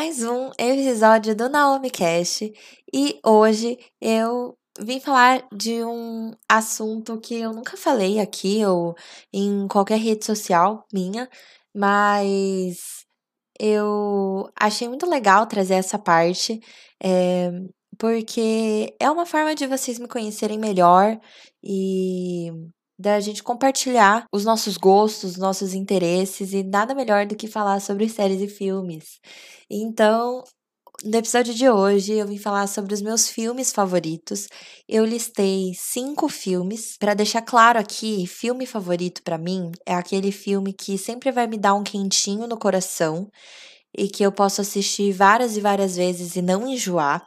mais um episódio do Naomi Cast e hoje eu vim falar de um assunto que eu nunca falei aqui ou em qualquer rede social minha, mas eu achei muito legal trazer essa parte, é, porque é uma forma de vocês me conhecerem melhor e da gente compartilhar os nossos gostos, nossos interesses e nada melhor do que falar sobre séries e filmes. Então, no episódio de hoje, eu vim falar sobre os meus filmes favoritos. Eu listei cinco filmes. Para deixar claro aqui, filme favorito para mim é aquele filme que sempre vai me dar um quentinho no coração e que eu posso assistir várias e várias vezes e não enjoar,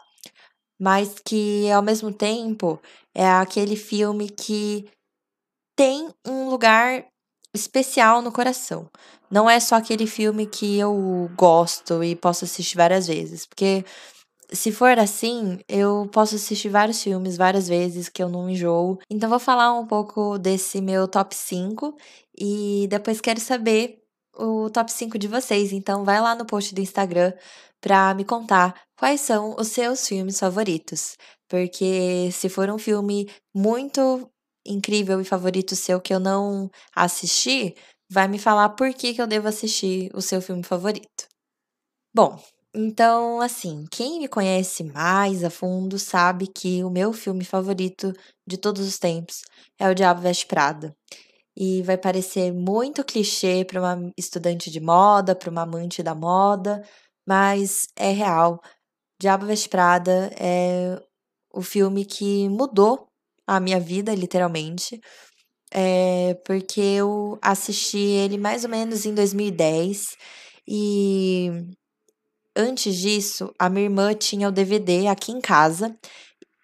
mas que ao mesmo tempo é aquele filme que tem um lugar especial no coração. Não é só aquele filme que eu gosto e posso assistir várias vezes, porque se for assim, eu posso assistir vários filmes várias vezes que eu não enjoo. Então vou falar um pouco desse meu top 5 e depois quero saber o top 5 de vocês. Então vai lá no post do Instagram para me contar quais são os seus filmes favoritos. Porque se for um filme muito incrível e favorito seu que eu não assisti, vai me falar por que, que eu devo assistir o seu filme favorito. Bom, então, assim, quem me conhece mais a fundo sabe que o meu filme favorito de todos os tempos é O Diabo Veste Prada. E vai parecer muito clichê para uma estudante de moda, para uma amante da moda, mas é real. Diabo Veste Prada é o filme que mudou a minha vida, literalmente. É, porque eu assisti ele mais ou menos em 2010 e antes disso, a minha irmã tinha o DVD aqui em casa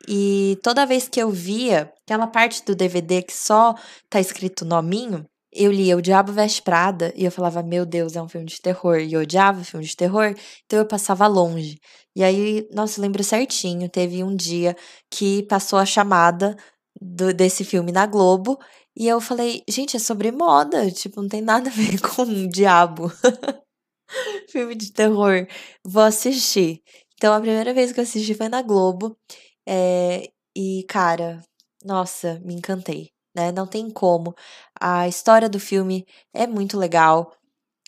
e toda vez que eu via aquela parte do DVD que só tá escrito nominho, eu lia O Diabo Veste Prada e eu falava, meu Deus, é um filme de terror. E eu odiava filme de terror, então eu passava longe. E aí, nossa, eu lembro certinho, teve um dia que passou a chamada do, desse filme na Globo e eu falei, gente, é sobre moda, tipo, não tem nada a ver com um diabo. filme de terror, vou assistir. Então, a primeira vez que eu assisti foi na Globo. É, e, cara, nossa, me encantei né? Não tem como. A história do filme é muito legal.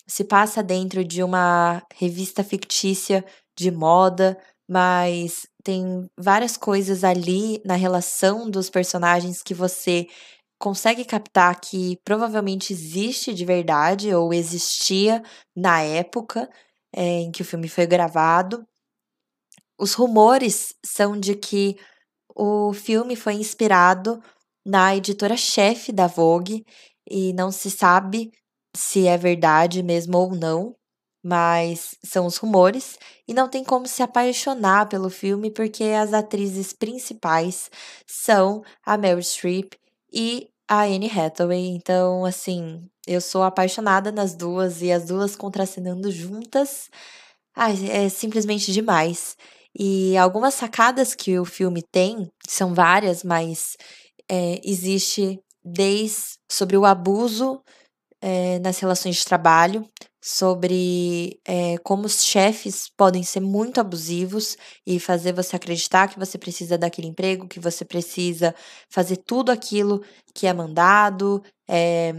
Se passa dentro de uma revista fictícia de moda, mas tem várias coisas ali na relação dos personagens que você consegue captar que provavelmente existe de verdade ou existia na época é, em que o filme foi gravado. Os rumores são de que o filme foi inspirado na editora-chefe da Vogue e não se sabe se é verdade mesmo ou não, mas são os rumores e não tem como se apaixonar pelo filme porque as atrizes principais são a Meryl Streep e a Anne Hathaway. Então, assim, eu sou apaixonada nas duas e as duas contracenando juntas. Ai, é simplesmente demais. E algumas sacadas que o filme tem, são várias, mas é, existe desde sobre o abuso é, nas relações de trabalho, sobre é, como os chefes podem ser muito abusivos e fazer você acreditar que você precisa daquele emprego, que você precisa fazer tudo aquilo que é mandado, é,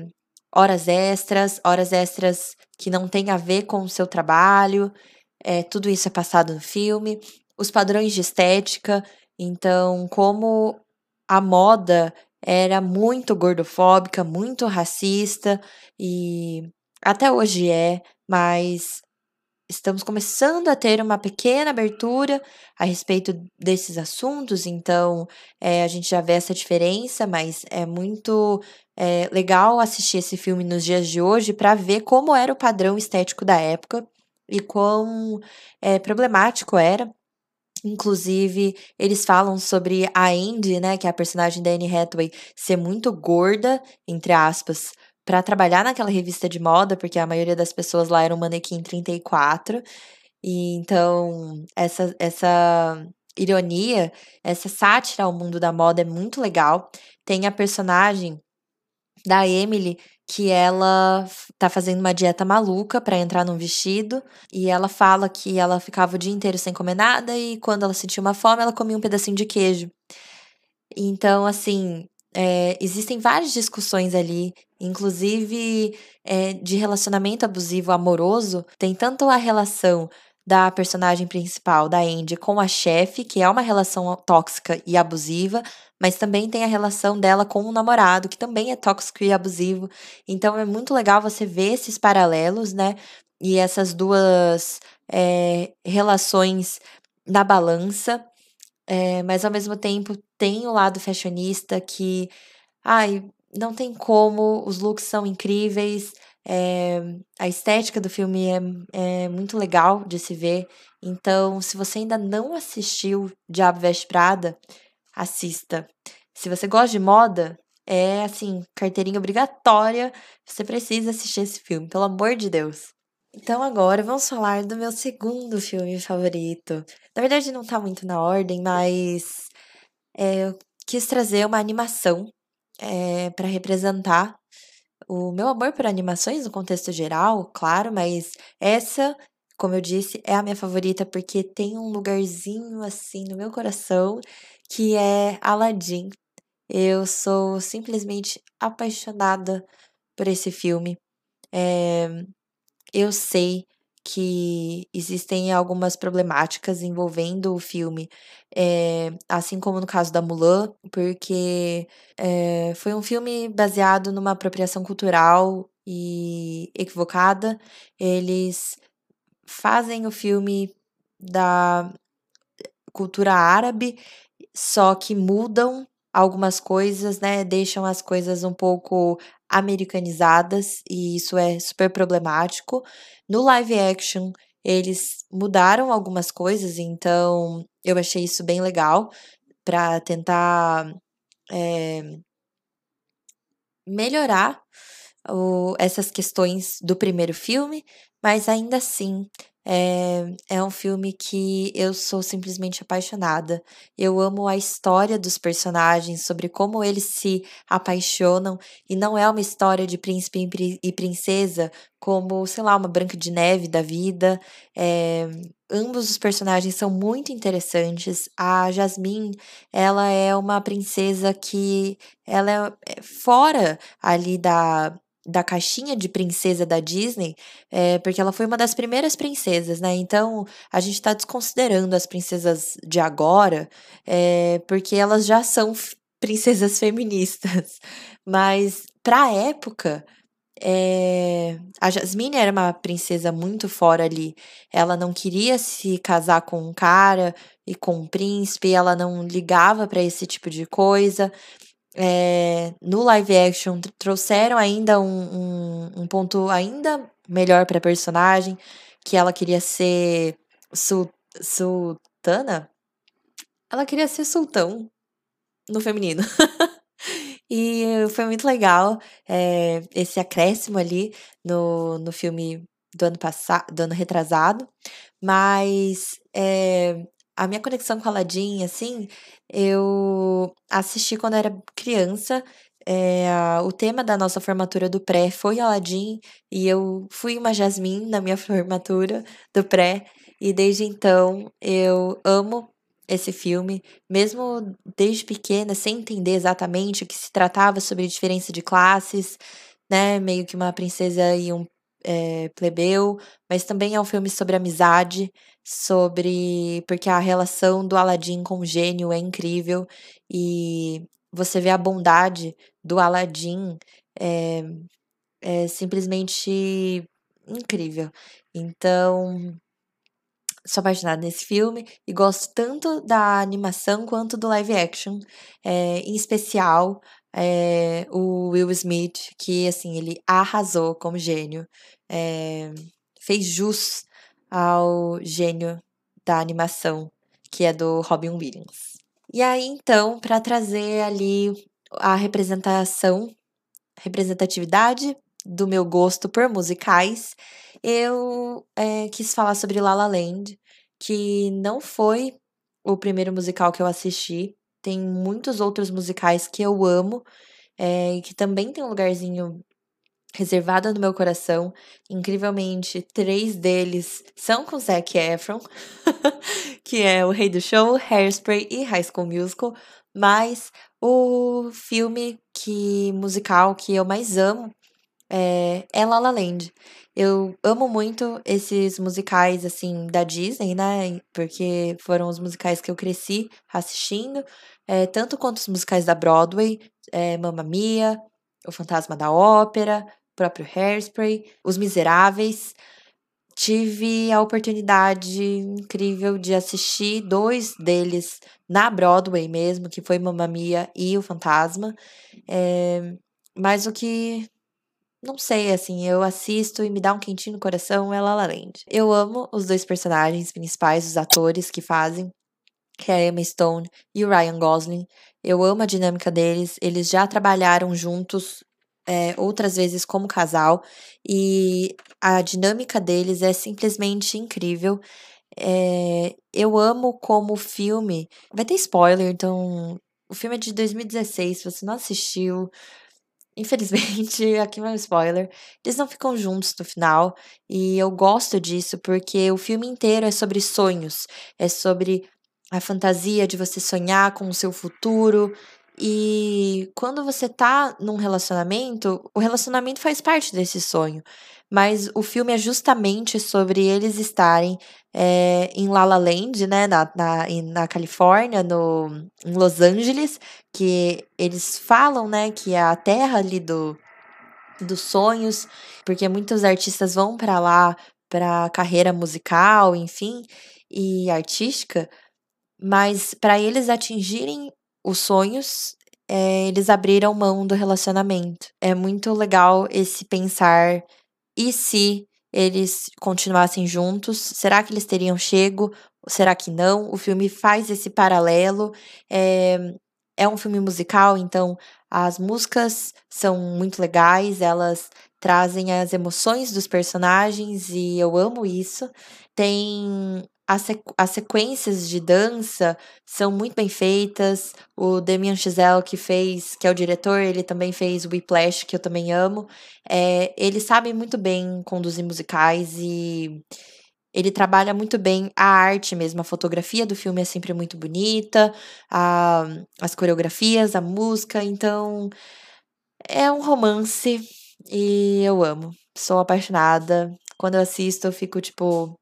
horas extras, horas extras que não tem a ver com o seu trabalho, é, tudo isso é passado no filme, os padrões de estética, então como a moda era muito gordofóbica, muito racista e até hoje é, mas estamos começando a ter uma pequena abertura a respeito desses assuntos, então é, a gente já vê essa diferença, mas é muito é, legal assistir esse filme nos dias de hoje para ver como era o padrão estético da época e quão é, problemático era Inclusive, eles falam sobre a Andy, né, que é a personagem da Anne Hathaway, ser muito gorda, entre aspas, para trabalhar naquela revista de moda, porque a maioria das pessoas lá eram manequim 34. E então, essa essa ironia, essa sátira ao mundo da moda é muito legal. Tem a personagem da Emily, que ela tá fazendo uma dieta maluca para entrar num vestido e ela fala que ela ficava o dia inteiro sem comer nada e quando ela sentia uma fome ela comia um pedacinho de queijo. Então, assim, é, existem várias discussões ali, inclusive é, de relacionamento abusivo amoroso. Tem tanto a relação da personagem principal, da Andy, com a chefe, que é uma relação tóxica e abusiva, mas também tem a relação dela com o namorado, que também é tóxico e abusivo. Então é muito legal você ver esses paralelos, né? E essas duas é, relações na balança. É, mas ao mesmo tempo tem o lado fashionista que, ai, não tem como, os looks são incríveis, é, a estética do filme é, é muito legal de se ver. Então, se você ainda não assistiu Diabo Veste Prada, assista. Se você gosta de moda, é assim, carteirinha obrigatória. Você precisa assistir esse filme, pelo amor de Deus. Então agora vamos falar do meu segundo filme favorito. Na verdade não tá muito na ordem, mas é, eu quis trazer uma animação é, para representar o meu amor por animações no contexto geral, claro, mas essa, como eu disse, é a minha favorita porque tem um lugarzinho assim no meu coração que é Aladdin. Eu sou simplesmente apaixonada por esse filme. É, eu sei que existem algumas problemáticas envolvendo o filme, é, assim como no caso da Mulan, porque é, foi um filme baseado numa apropriação cultural e equivocada. Eles fazem o filme da cultura árabe, só que mudam algumas coisas, né? Deixam as coisas um pouco americanizadas e isso é super problemático. No live action, eles mudaram algumas coisas, então eu achei isso bem legal para tentar é, melhorar o, essas questões do primeiro filme, mas ainda assim é, é um filme que eu sou simplesmente apaixonada. Eu amo a história dos personagens, sobre como eles se apaixonam, e não é uma história de príncipe e princesa, como, sei lá, uma Branca de Neve da vida. É, ambos os personagens são muito interessantes. A Jasmine, ela é uma princesa que ela é, é fora ali da da caixinha de princesa da Disney, é, porque ela foi uma das primeiras princesas, né? Então a gente está desconsiderando as princesas de agora, é, porque elas já são princesas feministas. Mas para a época, é, a Jasmine era uma princesa muito fora ali. Ela não queria se casar com um cara e com um príncipe, ela não ligava para esse tipo de coisa. É, no live action trouxeram ainda um, um, um ponto ainda melhor para a personagem, que ela queria ser sul, sultana. Ela queria ser sultão no feminino. e foi muito legal é, esse acréscimo ali no, no filme do ano passado, do ano retrasado. Mas é, a minha conexão com Aladdin, assim, eu assisti quando era criança. É, o tema da nossa formatura do pré foi Aladdin e eu fui uma Jasmine na minha formatura do pré e desde então eu amo esse filme, mesmo desde pequena, sem entender exatamente o que se tratava sobre diferença de classes, né? Meio que uma princesa e um é, plebeu, mas também é um filme sobre amizade, sobre. porque a relação do Aladdin com o gênio é incrível e você vê a bondade do Aladdin é, é simplesmente incrível. Então, sou apaixonada nesse filme e gosto tanto da animação quanto do live action, é, em especial é, o Will Smith, que assim, ele arrasou como gênio, é, fez jus ao gênio da animação, que é do Robin Williams. E aí, então, para trazer ali a representação, representatividade do meu gosto por musicais, eu é, quis falar sobre La La Land, que não foi o primeiro musical que eu assisti, tem muitos outros musicais que eu amo, é, que também tem um lugarzinho reservada no meu coração. Incrivelmente, três deles são com Zac Efron, que é o rei do show, Hairspray e High School Musical. Mas o filme que musical que eu mais amo é, é La La Land. Eu amo muito esses musicais, assim, da Disney, né? Porque foram os musicais que eu cresci assistindo, é, tanto quanto os musicais da Broadway, é, Mamma Mia, O Fantasma da Ópera, próprio Hairspray, Os Miseráveis. Tive a oportunidade incrível de assistir dois deles na Broadway mesmo, que foi Mamma Mia e O Fantasma. É, mas o que não sei, assim, eu assisto e me dá um quentinho no coração é La La Land. Eu amo os dois personagens principais, os atores que fazem, que é a Emma Stone e o Ryan Gosling. Eu amo a dinâmica deles, eles já trabalharam juntos é, outras vezes como casal e a dinâmica deles é simplesmente incrível. É, eu amo como o filme. Vai ter spoiler, então. O filme é de 2016, se você não assistiu. Infelizmente, aqui vai um spoiler. Eles não ficam juntos no final. E eu gosto disso porque o filme inteiro é sobre sonhos. É sobre a fantasia de você sonhar com o seu futuro e quando você tá num relacionamento, o relacionamento faz parte desse sonho. Mas o filme é justamente sobre eles estarem é, em La La Land, né, na, na, na Califórnia, no, em Los Angeles, que eles falam, né, que é a terra ali do, dos sonhos, porque muitos artistas vão para lá para carreira musical, enfim, e artística, mas para eles atingirem os sonhos, é, eles abriram mão do relacionamento. É muito legal esse pensar e se eles continuassem juntos, será que eles teriam chego? Será que não? O filme faz esse paralelo. É, é um filme musical, então as músicas são muito legais, elas trazem as emoções dos personagens e eu amo isso. Tem as, sequ as sequências de dança são muito bem feitas. O Damien Chazelle, que fez, que é o diretor, ele também fez Whiplash, que eu também amo. É, ele sabe muito bem conduzir musicais e ele trabalha muito bem a arte mesmo. A fotografia do filme é sempre muito bonita, a, as coreografias, a música. Então, é um romance e eu amo. Sou apaixonada. Quando eu assisto, eu fico tipo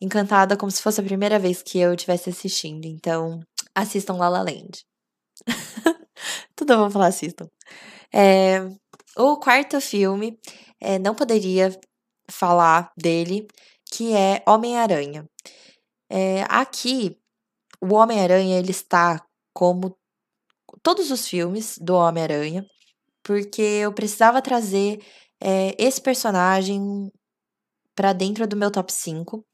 encantada como se fosse a primeira vez que eu estivesse assistindo. Então, assistam La La Land. Tudo eu vou falar assistam. É, o quarto filme, é, não poderia falar dele, que é Homem-Aranha. É, aqui, o Homem-Aranha, ele está como todos os filmes do Homem-Aranha, porque eu precisava trazer é, esse personagem para dentro do meu top 5.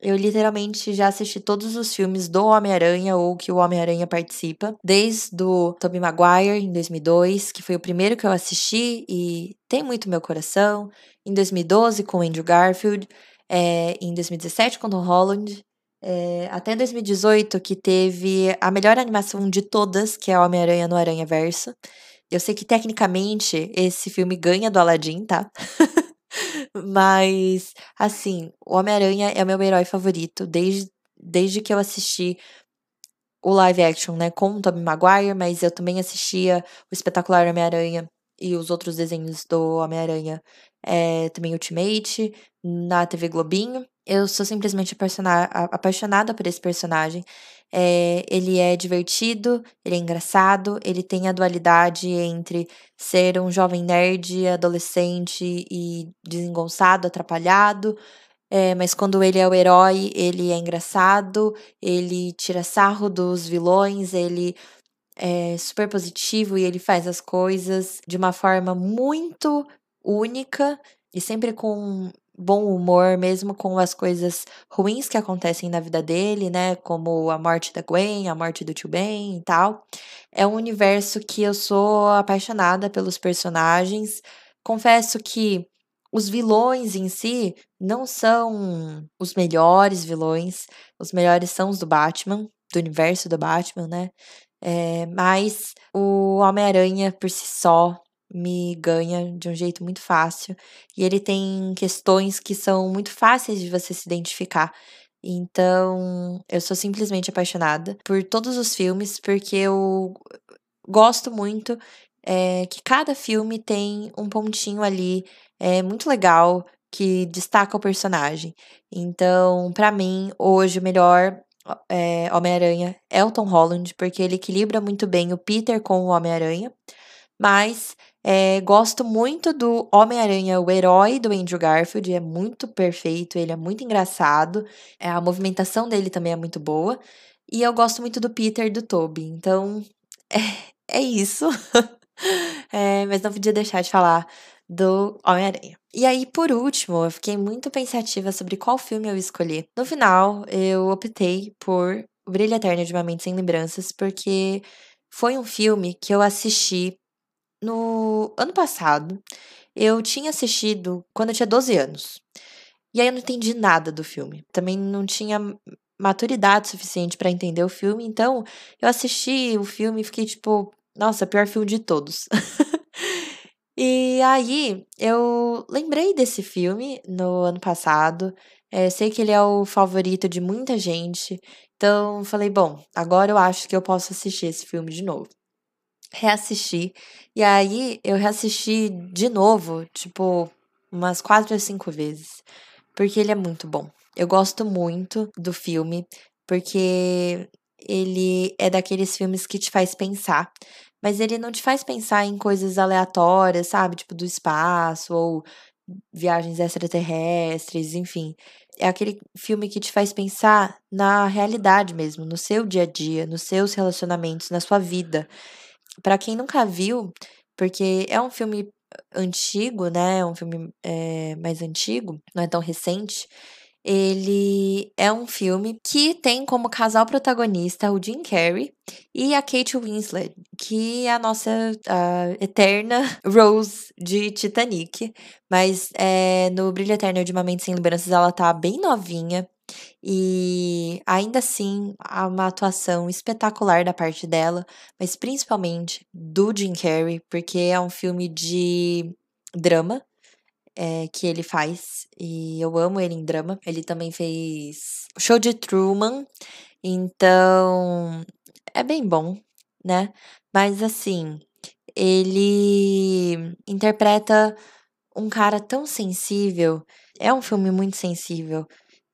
Eu literalmente já assisti todos os filmes do Homem-Aranha ou que o Homem-Aranha participa, desde o Tobey Maguire em 2002, que foi o primeiro que eu assisti e tem muito meu coração, em 2012 com Andrew Garfield, é, em 2017 com Tom Holland, é, até 2018 que teve a melhor animação de todas, que é Homem-Aranha no Aranha Verso. Eu sei que tecnicamente esse filme ganha do Aladdin, tá? Mas, assim, o Homem-Aranha é o meu herói favorito desde, desde que eu assisti o live action, né, com o Tobey Maguire, mas eu também assistia o espetacular Homem-Aranha e os outros desenhos do Homem-Aranha, é, também Ultimate, na TV Globinho. Eu sou simplesmente apaixonada por esse personagem. É, ele é divertido, ele é engraçado, ele tem a dualidade entre ser um jovem nerd, adolescente e desengonçado, atrapalhado. É, mas quando ele é o herói, ele é engraçado, ele tira sarro dos vilões, ele é super positivo e ele faz as coisas de uma forma muito única e sempre com bom humor, mesmo com as coisas ruins que acontecem na vida dele, né? Como a morte da Gwen, a morte do tio Ben e tal. É um universo que eu sou apaixonada pelos personagens. Confesso que os vilões em si não são os melhores vilões. Os melhores são os do Batman, do universo do Batman, né? É, mas o Homem-Aranha por si só me ganha de um jeito muito fácil. E ele tem questões que são muito fáceis de você se identificar. Então, eu sou simplesmente apaixonada por todos os filmes, porque eu gosto muito é, que cada filme tem um pontinho ali é, muito legal que destaca o personagem. Então, para mim, hoje o melhor é, Homem-Aranha é o Tom Holland, porque ele equilibra muito bem o Peter com o Homem-Aranha. Mas é, gosto muito do Homem-Aranha, o herói do Andrew Garfield, é muito perfeito, ele é muito engraçado, é, a movimentação dele também é muito boa. E eu gosto muito do Peter do Toby, então é, é isso. é, mas não podia deixar de falar do Homem-Aranha. E aí, por último, eu fiquei muito pensativa sobre qual filme eu escolher. No final, eu optei por Brilho Eterno de uma Mente Sem Lembranças, porque foi um filme que eu assisti no ano passado. Eu tinha assistido quando eu tinha 12 anos. E aí eu não entendi nada do filme. Também não tinha maturidade suficiente para entender o filme, então eu assisti o filme e fiquei tipo, nossa, pior filme de todos. E aí, eu lembrei desse filme no ano passado. É, sei que ele é o favorito de muita gente. Então, falei, bom, agora eu acho que eu posso assistir esse filme de novo. Reassisti. E aí, eu reassisti de novo, tipo, umas quatro ou cinco vezes. Porque ele é muito bom. Eu gosto muito do filme, porque ele é daqueles filmes que te faz pensar mas ele não te faz pensar em coisas aleatórias, sabe? Tipo do espaço ou viagens extraterrestres, enfim. É aquele filme que te faz pensar na realidade mesmo, no seu dia a dia, nos seus relacionamentos, na sua vida. Para quem nunca viu, porque é um filme antigo, né? É um filme é, mais antigo, não é tão recente. Ele é um filme que tem como casal protagonista o Jim Carrey e a Kate Winslet, que é a nossa eterna Rose de Titanic. Mas é, no Brilho Eterno de Uma Mente Sem Lembranças ela tá bem novinha. E ainda assim, há uma atuação espetacular da parte dela, mas principalmente do Jim Carrey, porque é um filme de drama é, que ele faz. E eu amo ele em drama. Ele também fez o show de Truman. Então, é bem bom, né? Mas assim, ele interpreta um cara tão sensível. É um filme muito sensível.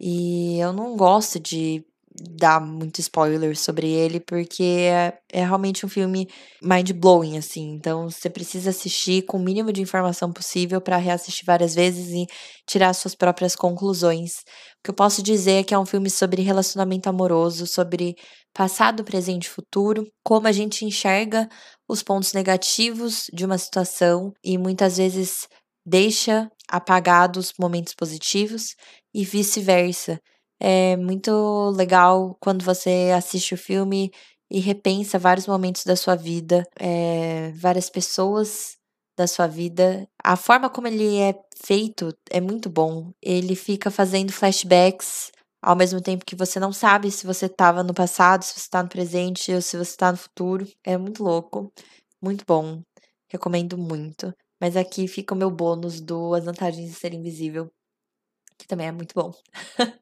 E eu não gosto de dar muito spoiler sobre ele, porque é, é realmente um filme mind-blowing, assim. Então, você precisa assistir com o mínimo de informação possível para reassistir várias vezes e tirar suas próprias conclusões. O que eu posso dizer é que é um filme sobre relacionamento amoroso, sobre passado, presente e futuro, como a gente enxerga os pontos negativos de uma situação e muitas vezes deixa apagados momentos positivos e vice-versa. É muito legal quando você assiste o filme e repensa vários momentos da sua vida, é, várias pessoas da sua vida. A forma como ele é feito é muito bom. Ele fica fazendo flashbacks ao mesmo tempo que você não sabe se você estava no passado, se você está no presente ou se você está no futuro. É muito louco, muito bom. Recomendo muito. Mas aqui fica o meu bônus do As Vantagens de Ser Invisível, que também é muito bom.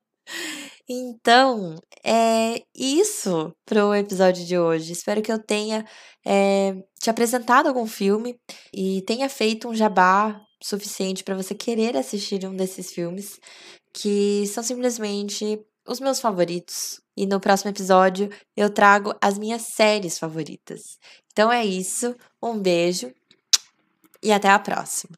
Então, é isso para o episódio de hoje. Espero que eu tenha é, te apresentado algum filme e tenha feito um jabá suficiente para você querer assistir um desses filmes, que são simplesmente os meus favoritos. E no próximo episódio eu trago as minhas séries favoritas. Então é isso, um beijo e até a próxima.